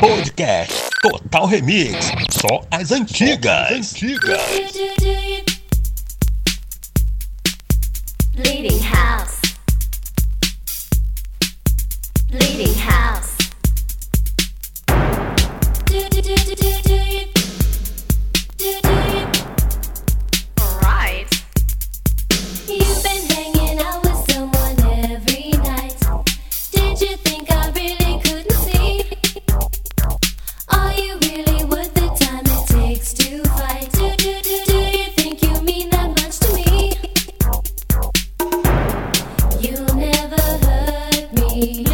Podcast Total Remix. Só as antigas. Só as antigas. Leading house. Leading house. You.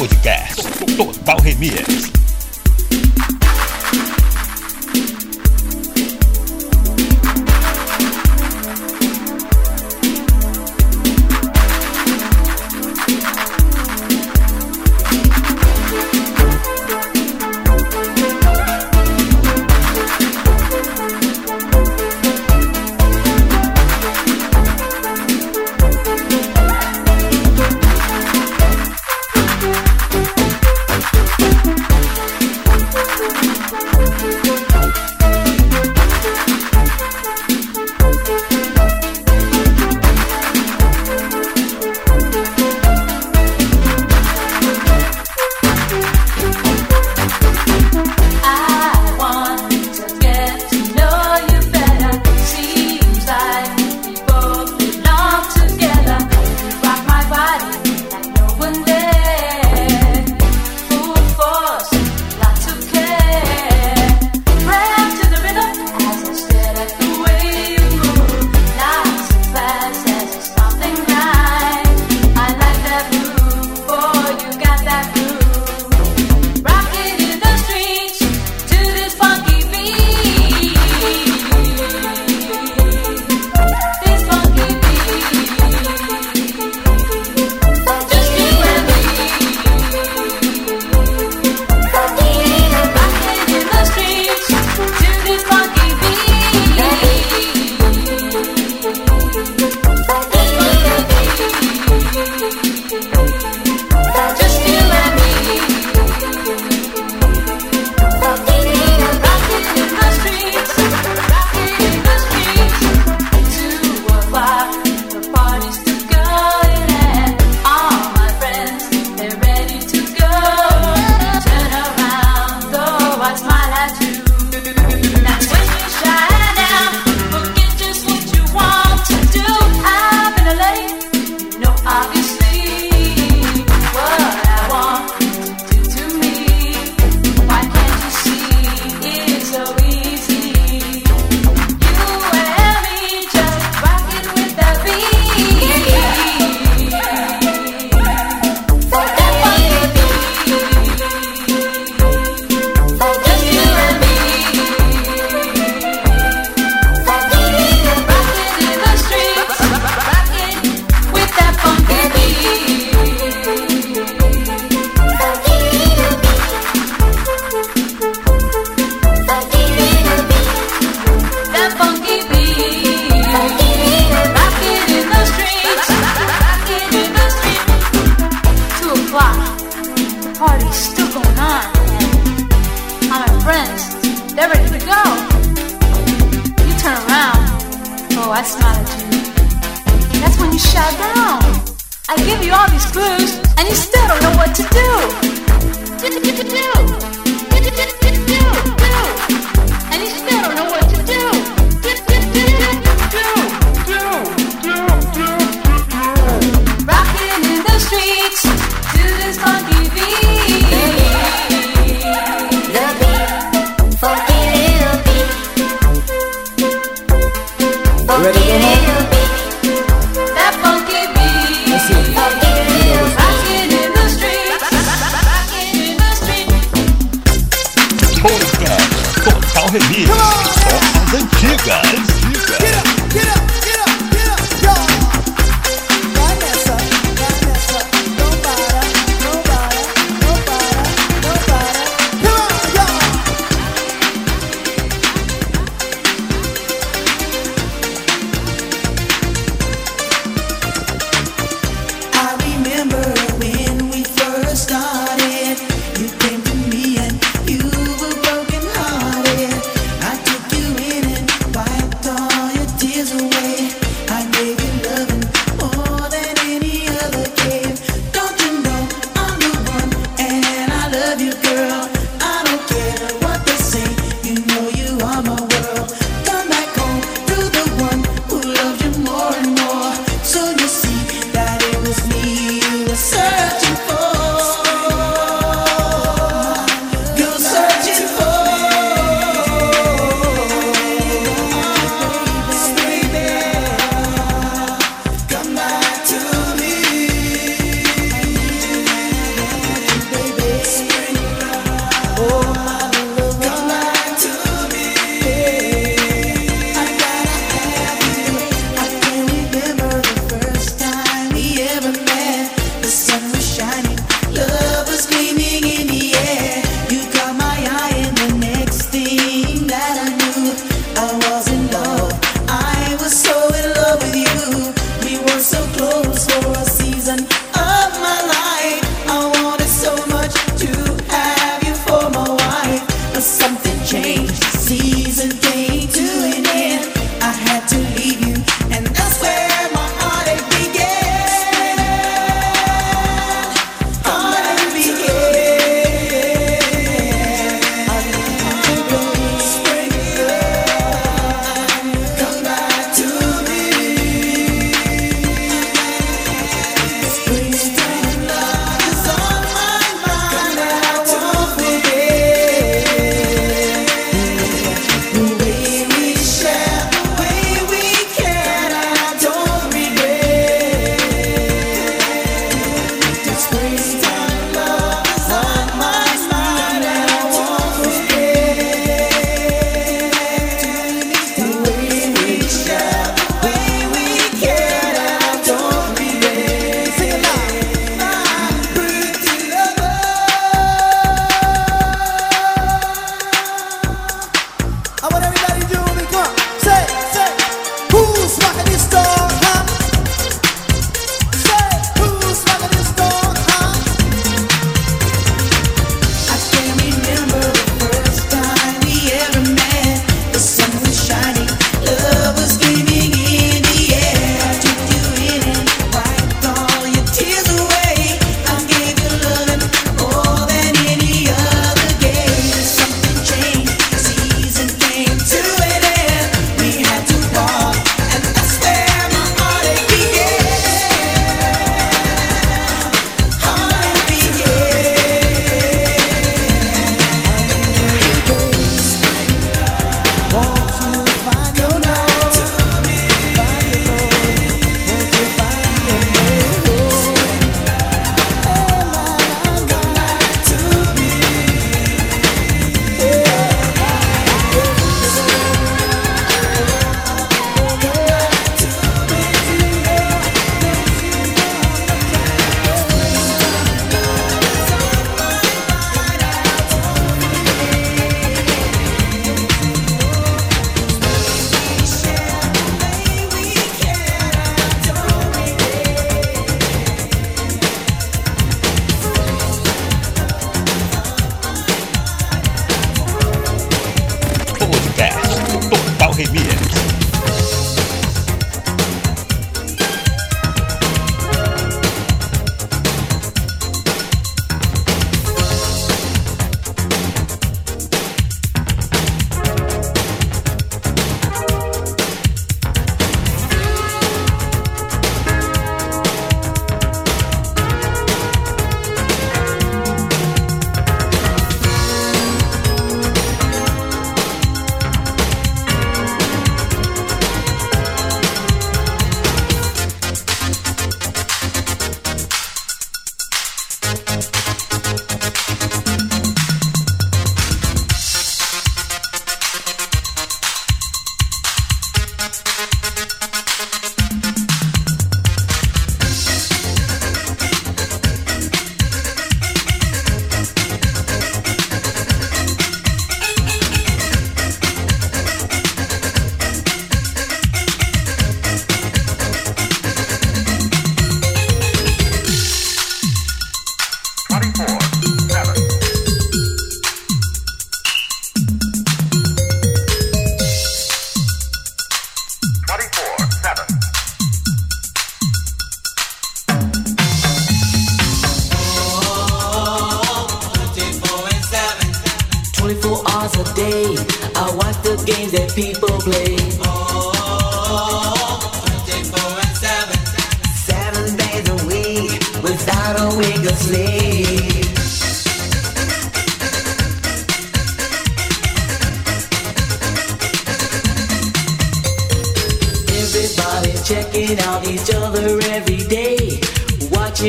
Podcast Total Remix.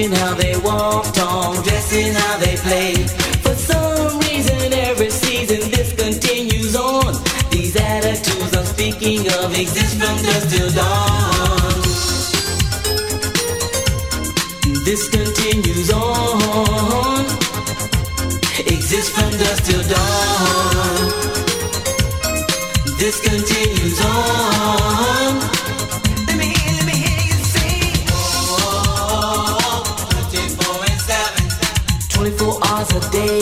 How they walk, talk, dressing how they play. Till dawn. This continues on. Let me hear, let me hear you sing. 24 hours a day,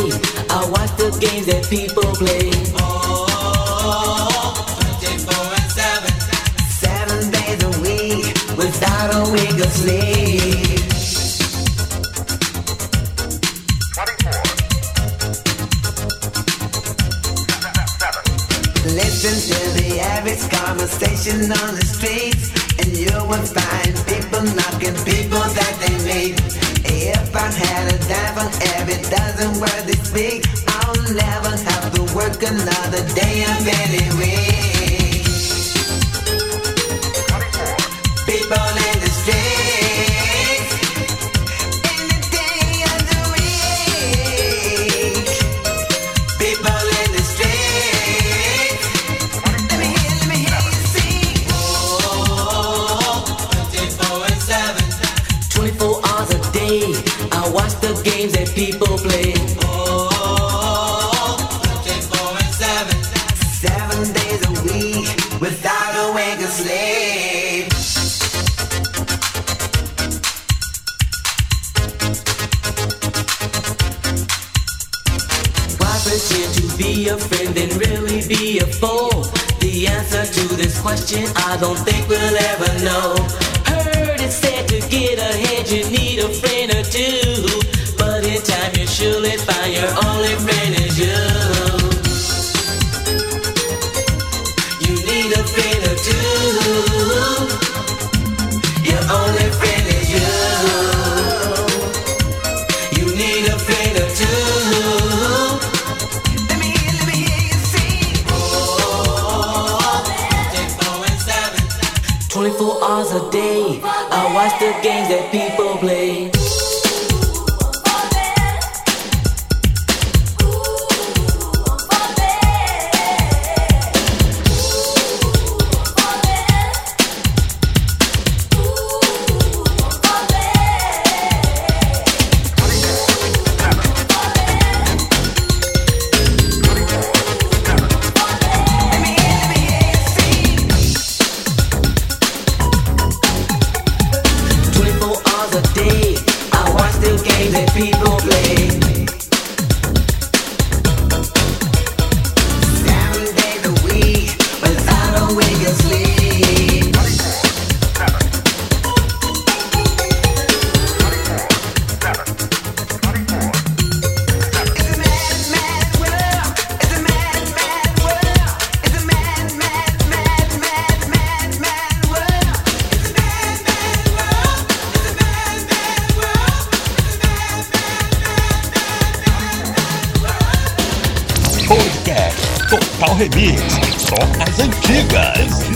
I watch the games that people play. Oh, 24 and Seven days a week, without a wink of sleep. On the streets, and you will find people knocking people that they meet. If I had a dime for every dozen words they speak, I'll never have to work another day of any week. Be a friend and really be a foe? The answer to this question I don't think we'll ever know. Heard it said to get ahead you need a friend or two. But in time you'll surely find your only friend I watch the games that people play. As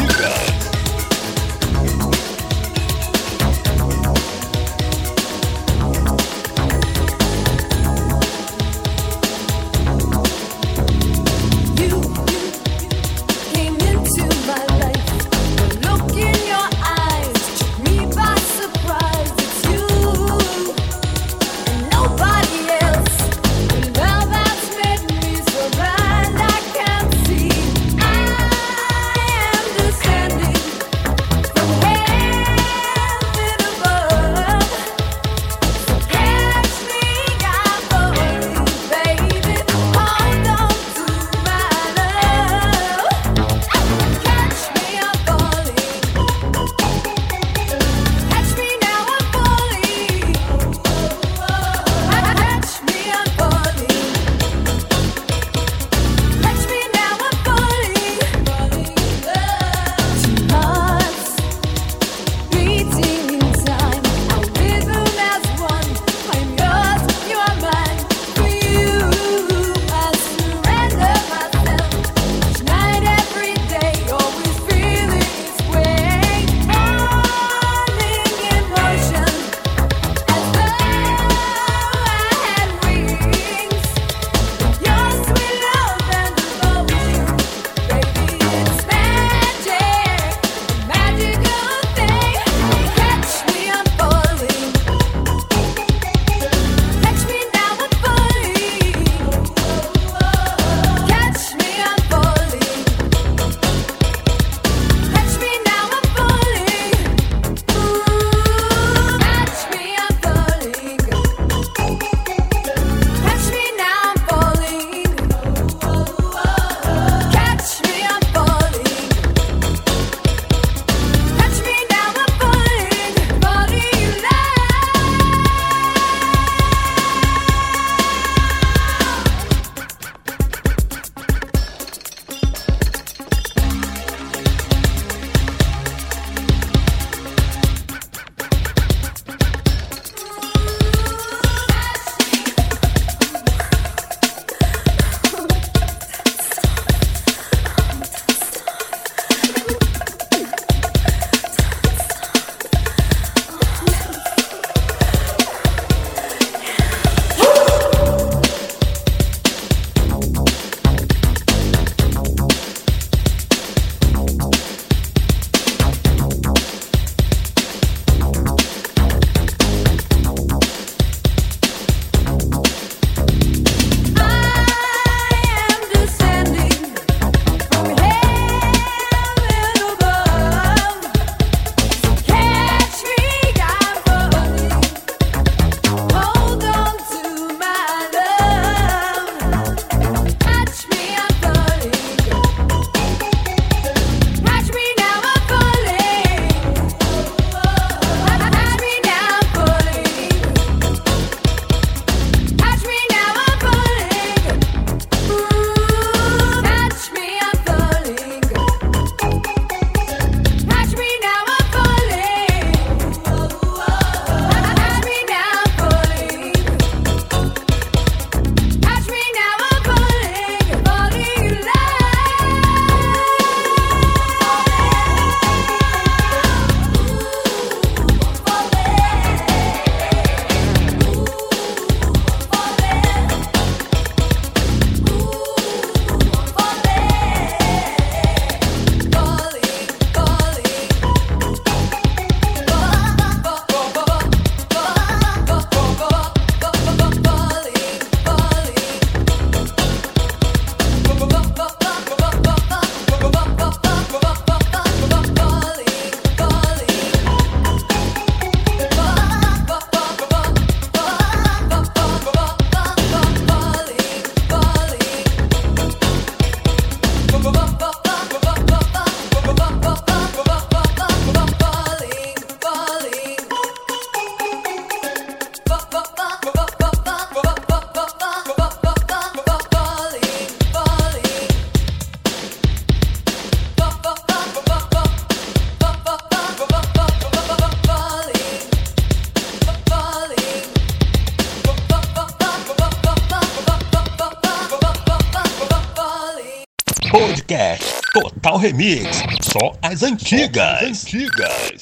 Remix. Só as antigas. antigas.